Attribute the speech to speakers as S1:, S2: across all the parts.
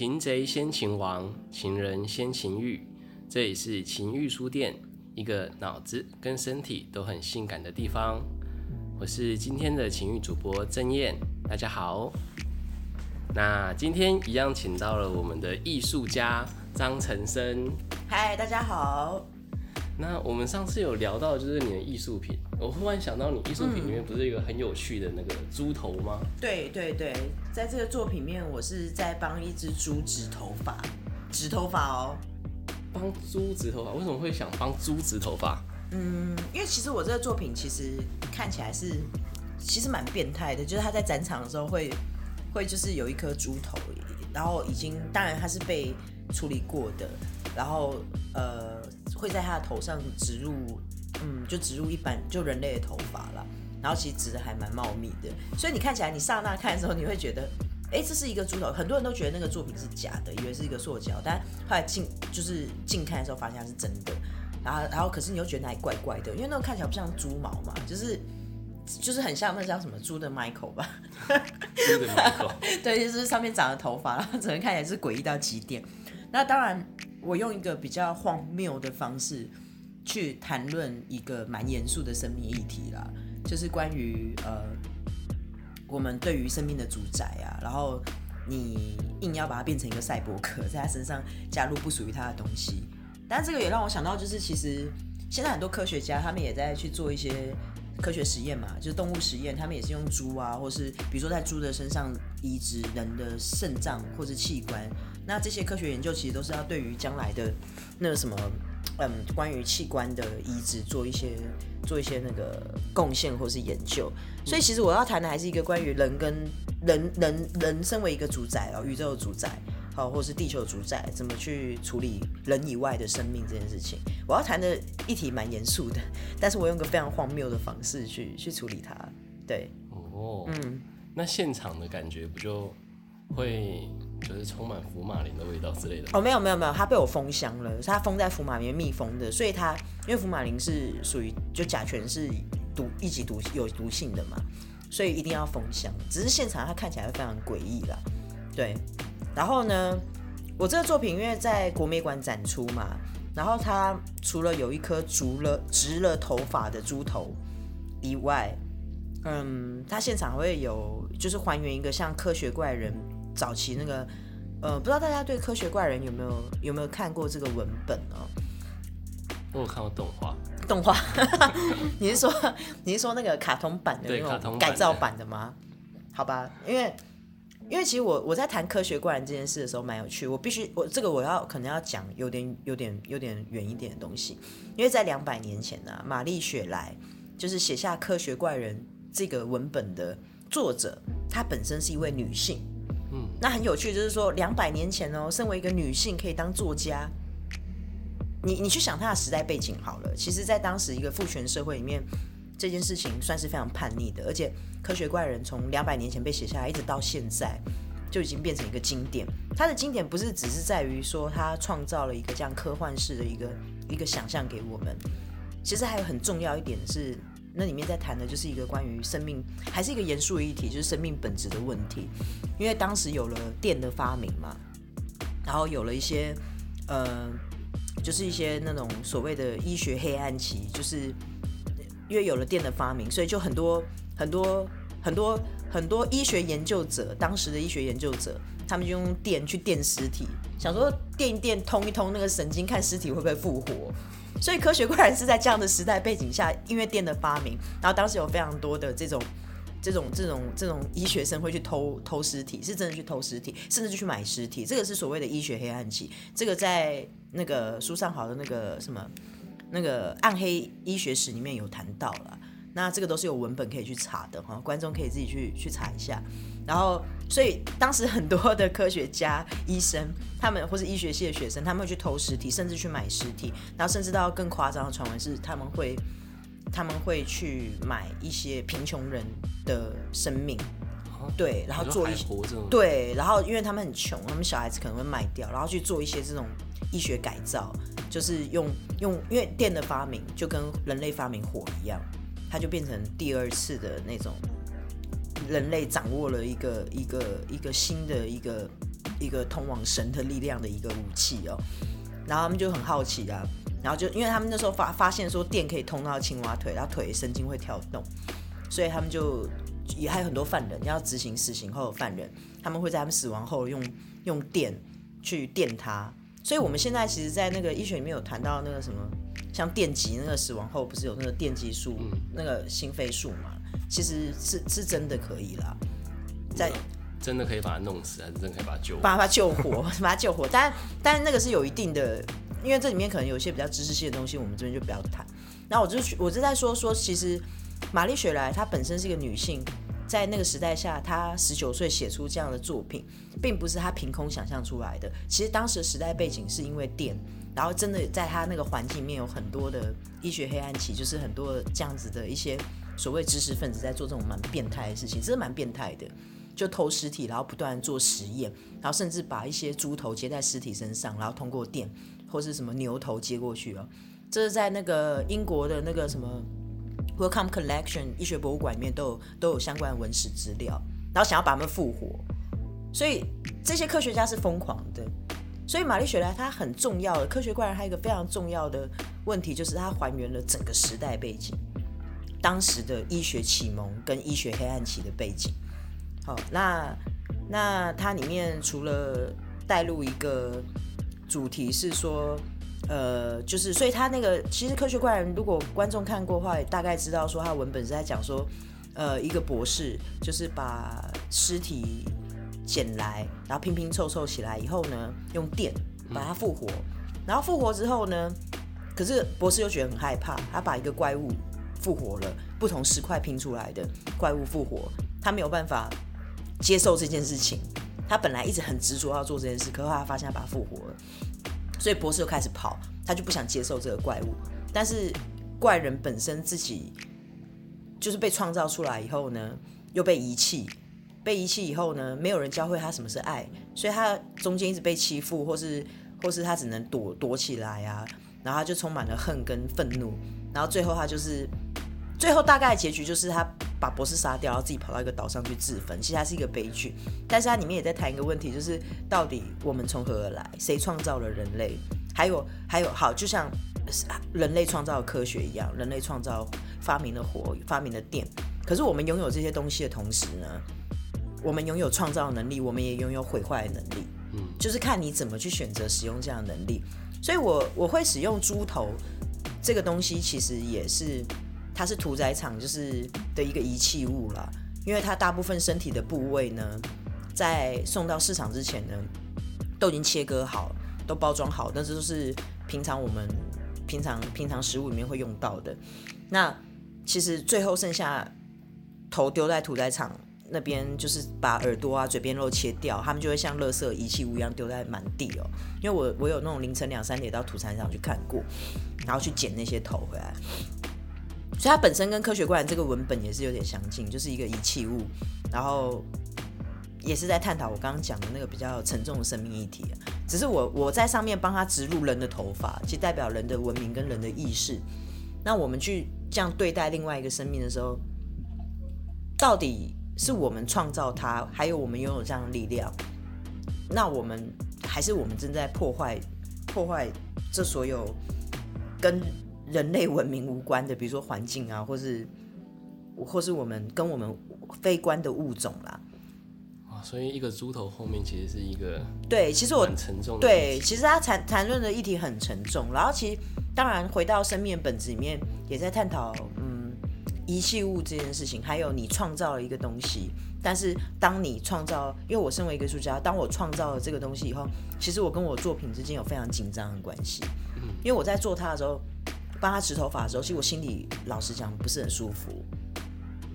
S1: 擒贼先擒王，擒人先擒欲。这里是情欲书店，一个脑子跟身体都很性感的地方。我是今天的情欲主播郑燕，大家好。那今天一样请到了我们的艺术家张晨生。
S2: 嗨，大家好。
S1: 那我们上次有聊到就是你的艺术品，我忽然想到你艺术品里面不是一个很有趣的那个猪头吗？
S2: 对对对，在这个作品面，我是在帮一只猪植头发，植头发哦。
S1: 帮猪植头发？为什么会想帮猪植头发？
S2: 嗯，因为其实我这个作品其实看起来是其实蛮变态的，就是他在展场的时候会会就是有一颗猪头，然后已经当然它是被处理过的，然后呃会在他的头上植入，嗯，就植入一般就人类的头发了，然后其实植的还蛮茂密的，所以你看起来你刹那看的时候你会觉得。哎，这是一个猪头，很多人都觉得那个作品是假的，以为是一个塑胶，但后来近就是近看的时候，发现它是真的。然后，然后可是你又觉得哪里怪怪的，因为那个看起来不像猪毛嘛，就是就是很像那叫什么猪的 Michael 吧？
S1: 猪的 Michael，
S2: 对，就是上面长了头发，然后整个看起来是诡异到极点。那当然，我用一个比较荒谬的方式去谈论一个蛮严肃的生命议题啦，就是关于呃。我们对于生命的主宰啊，然后你硬要把它变成一个赛博克，在他身上加入不属于他的东西，但这个也让我想到，就是其实现在很多科学家他们也在去做一些科学实验嘛，就是动物实验，他们也是用猪啊，或是比如说在猪的身上移植人的肾脏或是器官，那这些科学研究其实都是要对于将来的那个什么。嗯，关于器官的移植做一些做一些那个贡献或是研究，所以其实我要谈的还是一个关于人跟人人人身为一个主宰哦，宇宙的主宰，好，或是地球的主宰，怎么去处理人以外的生命这件事情。我要谈的议题蛮严肃的，但是我用个非常荒谬的方式去去处理它。对，
S1: 哦，嗯，那现场的感觉不就会？就是充满福马林的味道之类的
S2: 哦，没有没有没有，它被我封箱了，它封在福马林密封的，所以它因为福马林是属于就甲醛是毒一级毒有毒性的嘛，所以一定要封箱。只是现场它看起来会非常诡异啦，对。然后呢，我这个作品因为在国美馆展出嘛，然后它除了有一颗植了植了头发的猪头以外，嗯，它现场会有就是还原一个像科学怪人。早期那个，呃，不知道大家对科学怪人有没有有没有看过这个文本哦？
S1: 我有看过动画，
S2: 动画，你是说你是说那个卡通版的那种改造版的吗？好吧，因为因为其实我我在谈科学怪人这件事的时候蛮有趣，我必须我这个我要可能要讲有点有点有点远一点的东西，因为在两百年前呢，玛丽雪莱就是写下科学怪人这个文本的作者，她本身是一位女性。那很有趣，就是说两百年前哦，身为一个女性可以当作家，你你去想她的时代背景好了。其实，在当时一个父权社会里面，这件事情算是非常叛逆的。而且，科学怪人从两百年前被写下来，一直到现在，就已经变成一个经典。它的经典不是只是在于说它创造了一个这样科幻式的一个一个想象给我们，其实还有很重要一点是。那里面在谈的就是一个关于生命，还是一个严肃的议题，就是生命本质的问题。因为当时有了电的发明嘛，然后有了一些呃，就是一些那种所谓的医学黑暗期，就是因为有了电的发明，所以就很多很多很多很多医学研究者，当时的医学研究者，他们就用电去电尸体，想说电一电通一通那个神经，看尸体会不会复活。所以科学怪人是在这样的时代背景下，音乐店的发明，然后当时有非常多的这种、这种、这种、这种医学生会去偷偷尸体，是真的去偷尸体，甚至就去买尸体，这个是所谓的医学黑暗期。这个在那个书上好的那个什么那个暗黑医学史里面有谈到了，那这个都是有文本可以去查的哈，观众可以自己去去查一下。然后，所以当时很多的科学家、医生，他们或是医学系的学生，他们会去偷尸体，甚至去买尸体，然后甚至到更夸张的传闻是，他们会他们会去买一些贫穷人的生命，对，然后做一些对，然后因为他们很穷，他们小孩子可能会卖掉，然后去做一些这种医学改造，就是用用因为电的发明就跟人类发明火一样，它就变成第二次的那种。人类掌握了一个一个一个新的一个一个通往神的力量的一个武器哦。然后他们就很好奇啊，然后就因为他们那时候发发现说电可以通到青蛙腿，然后腿神经会跳动，所以他们就也还有很多犯人要执行死刑后的犯人，他们会在他们死亡后用用电去电他。所以我们现在其实，在那个医学里面有谈到那个什么，像电击那个死亡后不是有那个电击术，那个心肺术嘛，其实是是真的可以啦，
S1: 在真的可以把他弄死，还是真的可以把他救？
S2: 把他救活，把他 救活。但但那个是有一定的，因为这里面可能有一些比较知识性的东西，我们这边就不要谈。然后我就我就在说说，其实玛丽雪莱她本身是一个女性。在那个时代下，她十九岁写出这样的作品，并不是她凭空想象出来的。其实当时的时代背景是因为电，然后真的在他那个环境里面有很多的医学黑暗期，就是很多这样子的一些所谓知识分子在做这种蛮变态的事情，真的蛮变态的，就偷尸体，然后不断做实验，然后甚至把一些猪头接在尸体身上，然后通过电或是什么牛头接过去哦。这是在那个英国的那个什么。Welcome Collection 医学博物馆里面都有都有相关的文史资料，然后想要把他们复活，所以这些科学家是疯狂的。所以玛丽雪莱她很重要的科学怪人，还有一个非常重要的问题，就是它还原了整个时代背景，当时的医学启蒙跟医学黑暗期的背景。好，那那它里面除了带入一个主题是说。呃，就是，所以他那个其实《科学怪人》，如果观众看过的话，也大概知道说他文本是在讲说，呃，一个博士就是把尸体捡来，然后拼拼凑凑起来以后呢，用电把它复活，然后复活之后呢，可是博士又觉得很害怕，他把一个怪物复活了，不同石块拼出来的怪物复活，他没有办法接受这件事情，他本来一直很执着要做这件事，可是他发现他把它复活了。所以博士又开始跑，他就不想接受这个怪物。但是怪人本身自己就是被创造出来以后呢，又被遗弃，被遗弃以后呢，没有人教会他什么是爱，所以他中间一直被欺负，或是或是他只能躲躲起来啊，然后他就充满了恨跟愤怒，然后最后他就是最后大概结局就是他。把博士杀掉，然后自己跑到一个岛上去自焚。其实它是一个悲剧，但是它里面也在谈一个问题，就是到底我们从何而来？谁创造了人类？还有还有，好，就像人类创造科学一样，人类创造发明了火，发明了电。可是我们拥有这些东西的同时呢，我们拥有创造能力，我们也拥有毁坏的能力。嗯，就是看你怎么去选择使用这样的能力。所以我我会使用猪头这个东西，其实也是。它是屠宰场就是的一个遗弃物了，因为它大部分身体的部位呢，在送到市场之前呢，都已经切割好，都包装好，但是都是平常我们平常平常食物里面会用到的。那其实最后剩下头丢在屠宰场那边，就是把耳朵啊、嘴边肉切掉，他们就会像垃圾遗弃物一样丢在满地哦。因为我我有那种凌晨两三点到屠宰场去看过，然后去捡那些头回来。所以它本身跟科学怪人这个文本也是有点相近，就是一个遗弃物，然后也是在探讨我刚刚讲的那个比较沉重的生命议题。只是我我在上面帮他植入人的头发，其实代表人的文明跟人的意识。那我们去这样对待另外一个生命的时候，到底是我们创造它，还有我们拥有这样的力量？那我们还是我们正在破坏破坏这所有跟。人类文明无关的，比如说环境啊，或是或是我们跟我们非关的物种啦。
S1: 啊，所以一个猪头后面其实是一个
S2: 对，其实我
S1: 很沉重。
S2: 对，其实他谈谈论的议题很沉重。然后其实当然回到生命本质里面，也在探讨嗯遗弃物这件事情，还有你创造了一个东西，但是当你创造，因为我身为一个艺术家，当我创造了这个东西以后，其实我跟我作品之间有非常紧张的关系。嗯，因为我在做它的时候。帮他植头发的时候，其实我心里老实讲不是很舒服，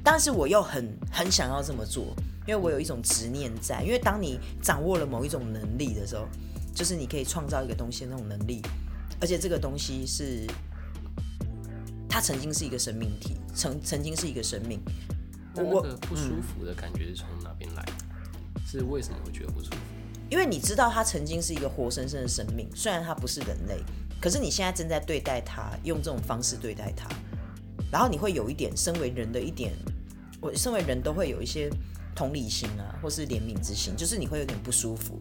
S2: 但是我又很很想要这么做，因为我有一种执念在。因为当你掌握了某一种能力的时候，就是你可以创造一个东西的那种能力，而且这个东西是它曾经是一个生命体，曾曾经是一个生命。
S1: 我那个不舒服的感觉是从哪边来？是为什么会觉得不舒服？
S2: 因为你知道它曾经是一个活生生的生命，虽然它不是人类。可是你现在正在对待它，用这种方式对待它，然后你会有一点身为人的一点，我身为人都会有一些同理心啊，或是怜悯之心，就是你会有点不舒服。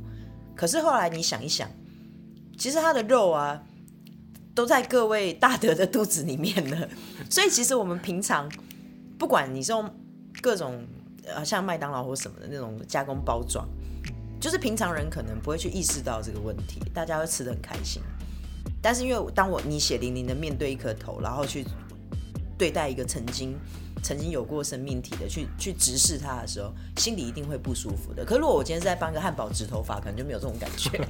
S2: 可是后来你想一想，其实它的肉啊，都在各位大德的肚子里面了。所以其实我们平常，不管你是用各种呃像麦当劳或什么的那种加工包装，就是平常人可能不会去意识到这个问题，大家会吃得很开心。但是因为当我你血淋淋的面对一颗头，然后去对待一个曾经。曾经有过生命体的去去直视它的时候，心里一定会不舒服的。可如果我今天是在帮个汉堡植头发，可能就没有这种感觉。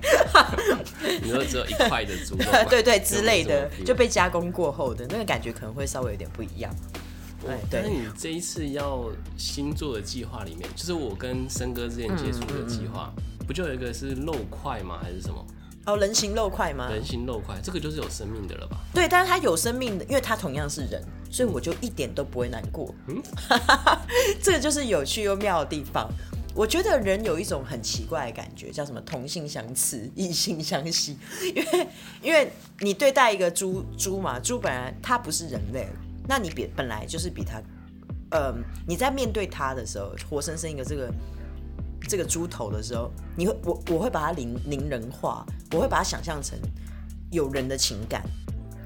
S1: 你说只有一块的猪肉，
S2: 对对之类的，就被加工过后的那个感觉可能会稍微有点不一样。
S1: 对，但是你这一次要新做的计划里面，就是我跟森哥之前接触的计划，不就有一个是肉块吗？还是什么？
S2: 哦，人形肉块吗？
S1: 人形肉块，这个就是有生命的了吧？
S2: 对，但是它有生命的，因为它同样是人，所以我就一点都不会难过。嗯，这个就是有趣又妙的地方。我觉得人有一种很奇怪的感觉，叫什么同性相斥，异性相吸。因为，因为你对待一个猪猪嘛，猪本来它不是人类，那你比本来就是比它，嗯，你在面对它的时候，活生生一个这个。这个猪头的时候，你会我我会把它拟拟人化，我会把它想象成有人的情感、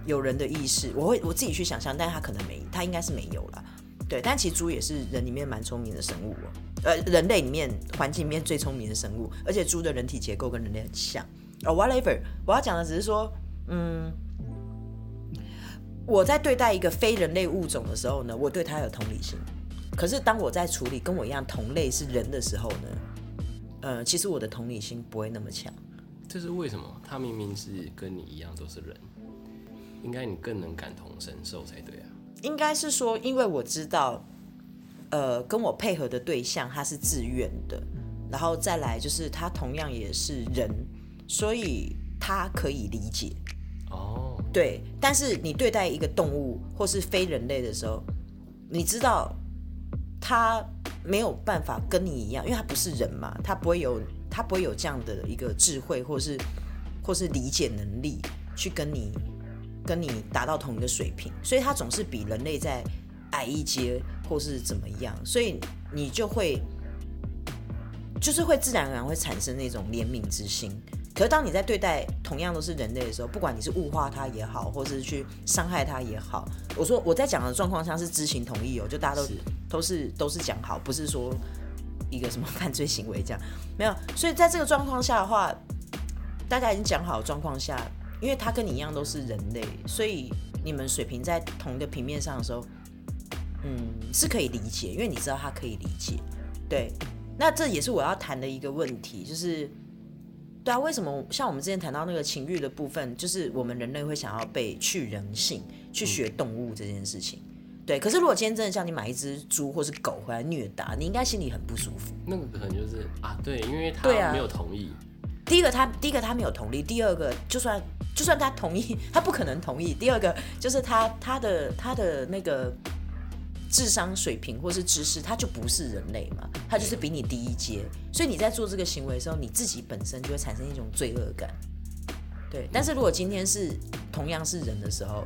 S2: 有人的意识，我会我自己去想象，但是它可能没，它应该是没有了。对，但其实猪也是人里面蛮聪明的生物哦，呃，人类里面环境里面最聪明的生物，而且猪的人体结构跟人类很像。哦，whatever，我要讲的只是说，嗯，我在对待一个非人类物种的时候呢，我对它有同理心。可是当我在处理跟我一样同类是人的时候呢，呃，其实我的同理心不会那么强。
S1: 这是为什么？他明明是跟你一样都是人，应该你更能感同身受才对啊。
S2: 应该是说，因为我知道，呃，跟我配合的对象他是自愿的，然后再来就是他同样也是人，所以他可以理解。哦，对。但是你对待一个动物或是非人类的时候，你知道。他没有办法跟你一样，因为他不是人嘛，他不会有他不会有这样的一个智慧，或是或是理解能力去跟你跟你达到同一个水平，所以他总是比人类在矮一阶，或是怎么样，所以你就会就是会自然而然会产生那种怜悯之心。可是当你在对待同样都是人类的时候，不管你是物化他也好，或是去伤害他也好，我说我在讲的状况下是知情同意哦，就大家都都是都是讲好，不是说一个什么犯罪行为这样，没有。所以在这个状况下的话，大家已经讲好状况下，因为他跟你一样都是人类，所以你们水平在同一个平面上的时候，嗯，是可以理解，因为你知道他可以理解。对，那这也是我要谈的一个问题，就是。对啊，为什么像我们之前谈到那个情欲的部分，就是我们人类会想要被去人性、去学动物这件事情？对，可是如果今天真的叫你买一只猪或是狗回来虐打，你应该心里很不舒服。
S1: 那个可能就是啊，对，因为他没有同意。
S2: 第一个他，第一个他没有同意；第二个，就算就算他同意，他不可能同意。第二个就是他他的他的那个。智商水平或是知识，他就不是人类嘛，他就是比你低一阶，所以你在做这个行为的时候，你自己本身就会产生一种罪恶感。对，但是如果今天是同样是人的时候，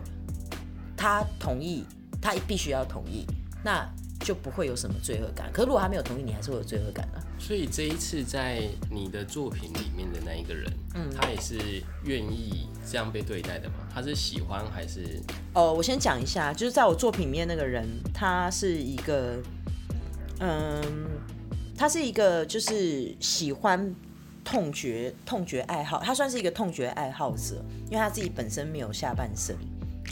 S2: 他同意，他必须要同意，那。就不会有什么罪恶感。可是如果他没有同意，你还是会有罪恶感的。
S1: 所以这一次在你的作品里面的那一个人，嗯，他也是愿意这样被对待的吗？他是喜欢还是？
S2: 哦，我先讲一下，就是在我作品里面那个人，他是一个，嗯，他是一个就是喜欢痛觉痛觉爱好，他算是一个痛觉爱好者，因为他自己本身没有下半身，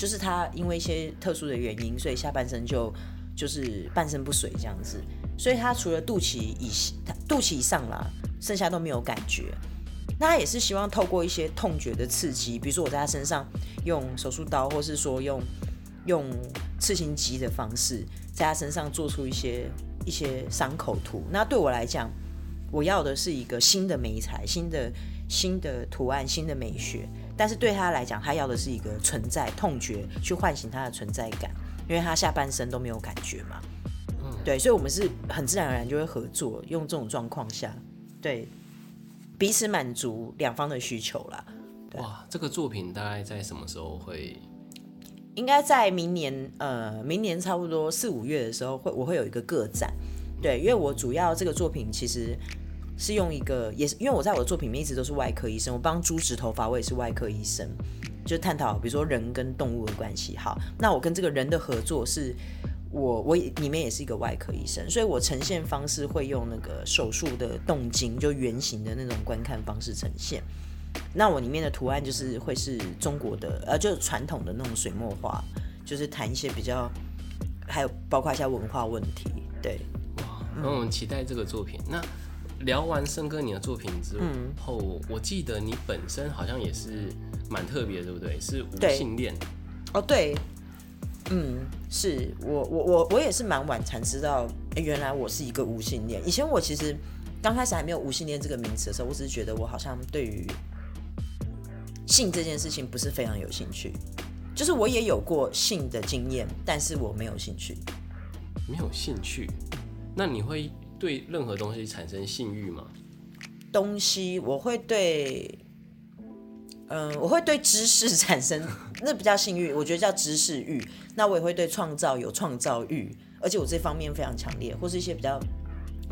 S2: 就是他因为一些特殊的原因，所以下半身就。就是半身不遂这样子，所以他除了肚脐以肚脐以上啦，剩下都没有感觉。那他也是希望透过一些痛觉的刺激，比如说我在他身上用手术刀，或是说用用刺青机的方式，在他身上做出一些一些伤口图。那对我来讲，我要的是一个新的美材、新的新的图案、新的美学。但是对他来讲，他要的是一个存在痛觉，去唤醒他的存在感。因为他下半身都没有感觉嘛，嗯，对，所以我们是很自然而然就会合作，用这种状况下，对，彼此满足两方的需求啦。
S1: 哇，这个作品大概在什么时候会？
S2: 应该在明年，呃，明年差不多四五月的时候会，我会有一个个展，对，因为我主要这个作品其实是用一个，也是因为我在我的作品里面一直都是外科医生，我帮猪植头发，我也是外科医生，就探讨比如说人跟动物的关系。好，那我跟这个人的合作是，我我里面也是一个外科医生，所以我呈现方式会用那个手术的动静，就圆形的那种观看方式呈现。那我里面的图案就是会是中国的，呃，就传统的那种水墨画，就是谈一些比较，还有包括一下文化问题。对，
S1: 哇，那我们期待这个作品。那聊完森哥你的作品之后，我记得你本身好像也是蛮特别，对不对？是无性恋。
S2: 哦，对，嗯，是我我我我也是蛮晚才知道，哎，原来我是一个无性恋。以前我其实刚开始还没有无性恋这个名词的时候，我只是觉得我好像对于性这件事情不是非常有兴趣，就是我也有过性的经验，但是我没有兴趣。
S1: 没有兴趣？那你会对任何东西产生性欲吗？
S2: 东西我会对，嗯，我会对知识 产生，那不叫性欲，我觉得叫知识欲。那我也会对创造有创造欲，而且我这方面非常强烈，或是一些比较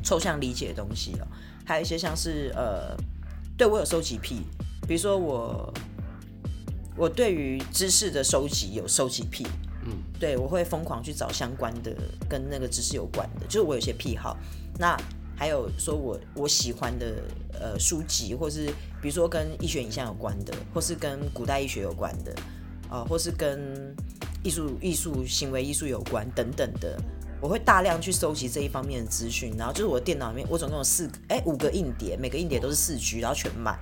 S2: 抽象理解的东西哦，还有一些像是呃，对我有收集癖，比如说我。我对于知识的收集有收集癖，对我会疯狂去找相关的跟那个知识有关的，就是我有些癖好。那还有说我我喜欢的呃书籍，或是比如说跟医学影像有关的，或是跟古代医学有关的，啊，或是跟艺术艺术行为艺术有关等等的，我会大量去收集这一方面的资讯。然后就是我电脑里面，我总共有四个哎五个硬碟，每个硬碟都是四 G，然后全满。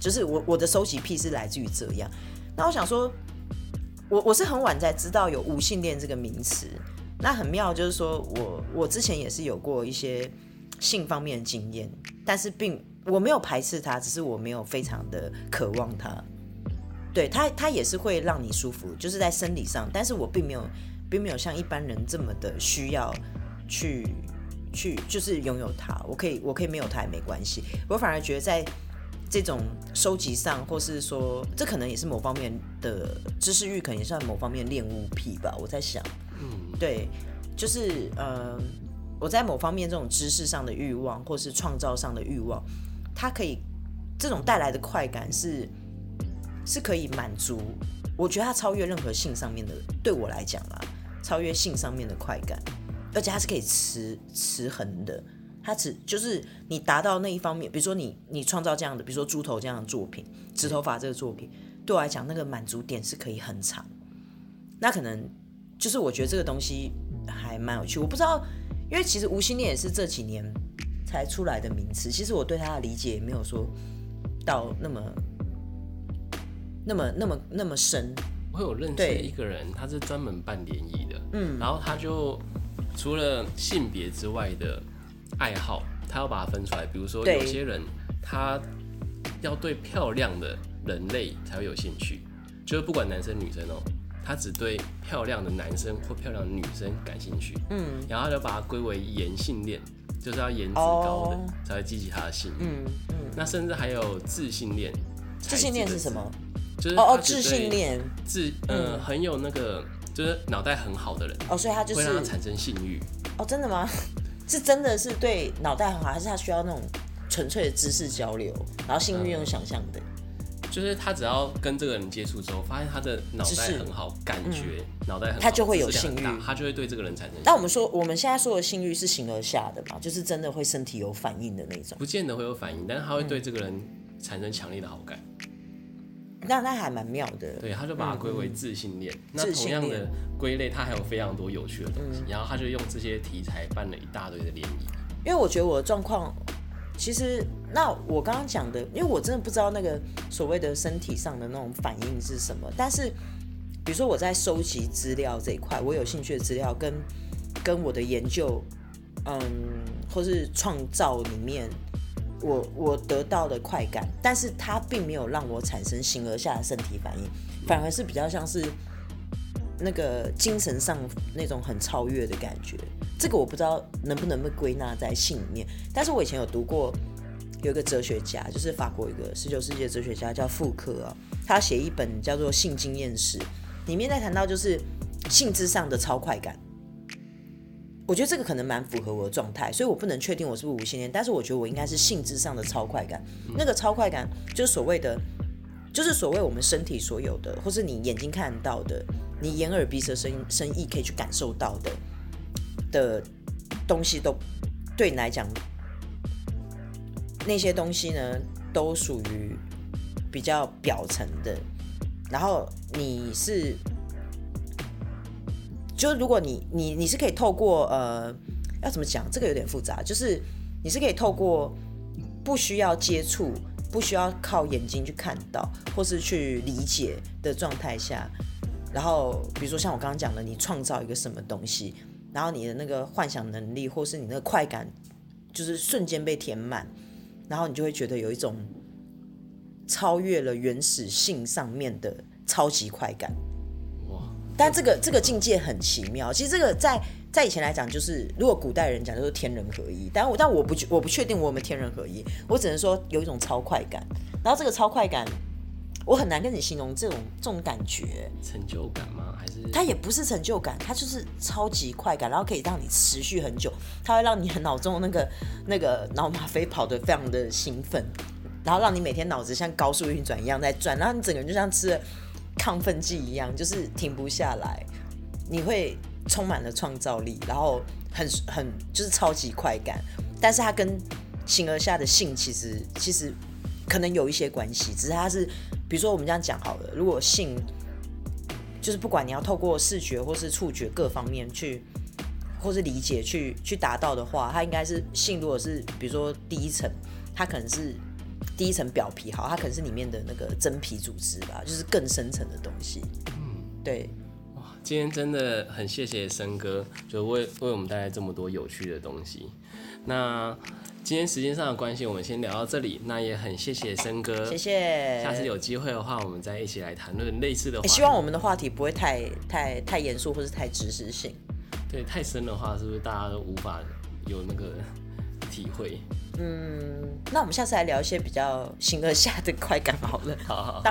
S2: 就是我我的收集癖是来自于这样。那我想说，我我是很晚才知道有无性恋这个名词。那很妙，就是说我我之前也是有过一些性方面的经验，但是并我没有排斥它，只是我没有非常的渴望它。对它，它也是会让你舒服，就是在生理上，但是我并没有并没有像一般人这么的需要去去就是拥有它。我可以我可以没有它也没关系。我反而觉得在。这种收集上，或是说，这可能也是某方面的知识欲，可能也算某方面恋物癖吧。我在想，嗯，对，就是呃，我在某方面这种知识上的欲望，或是创造上的欲望，它可以这种带来的快感是是可以满足。我觉得它超越任何性上面的，对我来讲啊，超越性上面的快感，而且它是可以持持恒的。它只就是你达到那一方面，比如说你你创造这样的，比如说猪头这样的作品，直头发这个作品，对我来讲那个满足点是可以很长。那可能就是我觉得这个东西还蛮有趣。我不知道，因为其实无心恋也是这几年才出来的名词。其实我对他的理解也没有说到那么那么那么那么深。
S1: 我有认识一个人，他是专门办联谊的，嗯，然后他就除了性别之外的。爱好，他要把它分出来。比如说，有些人他要对漂亮的人类才会有兴趣，就是不管男生女生哦，他只对漂亮的男生或漂亮的女生感兴趣。嗯，然后他就把它归为颜性恋，就是要颜值高的才会激起他的性欲。嗯嗯。那甚至还有自信恋，
S2: 自信恋是什么？
S1: 就是
S2: 哦哦，自信恋，
S1: 自呃很有那个，就是脑袋很好的人
S2: 哦，所以他就是
S1: 会让他产生性欲。
S2: 哦，真的吗？是真的是对脑袋很好，还是他需要那种纯粹的知识交流，然后性运用想象的？
S1: 就是他只要跟这个人接触之后，发现他的脑袋很好，感觉脑袋很好，
S2: 他就会有性欲，
S1: 他就会对这个人产生。
S2: 那我们说我们现在说的性欲是形而下的嘛？就是真的会身体有反应的那种？
S1: 不见得会有反应，但是他会对这个人产生强烈的好感。
S2: 那那还蛮妙的，
S1: 对，他就把它归为自信恋。那同样的归类，它还有非常多有趣的东西。然后他就用这些题材办了一大堆的联谊。
S2: 因为我觉得我的状况，其实那我刚刚讲的，因为我真的不知道那个所谓的身体上的那种反应是什么。但是，比如说我在收集资料这一块，我有兴趣的资料跟跟我的研究，嗯，或是创造里面。我我得到的快感，但是它并没有让我产生形而下的身体反应，反而是比较像是那个精神上那种很超越的感觉。这个我不知道能不能被归纳在性里面，但是我以前有读过有一个哲学家，就是法国一个十九世纪的哲学家叫傅科啊，他写一本叫做《性经验史》，里面在谈到就是性质上的超快感。我觉得这个可能蛮符合我的状态，所以我不能确定我是不是无性恋，但是我觉得我应该是性质上的超快感。那个超快感就是所谓的，就是所谓我们身体所有的，或是你眼睛看到的，你眼耳鼻舌身身意可以去感受到的的东西，都对你来讲，那些东西呢，都属于比较表层的。然后你是。就是如果你你你是可以透过呃要怎么讲这个有点复杂，就是你是可以透过不需要接触、不需要靠眼睛去看到或是去理解的状态下，然后比如说像我刚刚讲的，你创造一个什么东西，然后你的那个幻想能力或是你那个快感，就是瞬间被填满，然后你就会觉得有一种超越了原始性上面的超级快感。但这个这个境界很奇妙，其实这个在在以前来讲，就是如果古代人讲就是天人合一，但我但我不我不确定我有没有天人合一，我只能说有一种超快感，然后这个超快感，我很难跟你形容这种这种感觉，
S1: 成就感吗？还是？
S2: 它也不是成就感，它就是超级快感，然后可以让你持续很久，它会让你脑中那个那个脑吗啡跑得非常的兴奋，然后让你每天脑子像高速运转一样在转，然后你整个人就像吃了。亢奋剂一样，就是停不下来，你会充满了创造力，然后很很就是超级快感。但是它跟形而下的性其实其实可能有一些关系，只是它是比如说我们这样讲好了，如果性就是不管你要透过视觉或是触觉各方面去或是理解去去达到的话，它应该是性。如果是比如说第一层，它可能是。第一层表皮好，它可能是里面的那个真皮组织吧，就是更深层的东西。嗯，对。
S1: 哇，今天真的很谢谢森哥，就为为我们带来这么多有趣的东西。那今天时间上的关系，我们先聊到这里。那也很谢谢森哥，
S2: 谢谢。
S1: 下次有机会的话，我们再一起来谈论类似的。
S2: 希望我们的话题不会太太太严肃，或是太知识性。
S1: 对，太深的话，是不是大家都无法有那个？体会，
S2: 嗯，那我们下次来聊一些比较形而下的快感好了。
S1: 好好。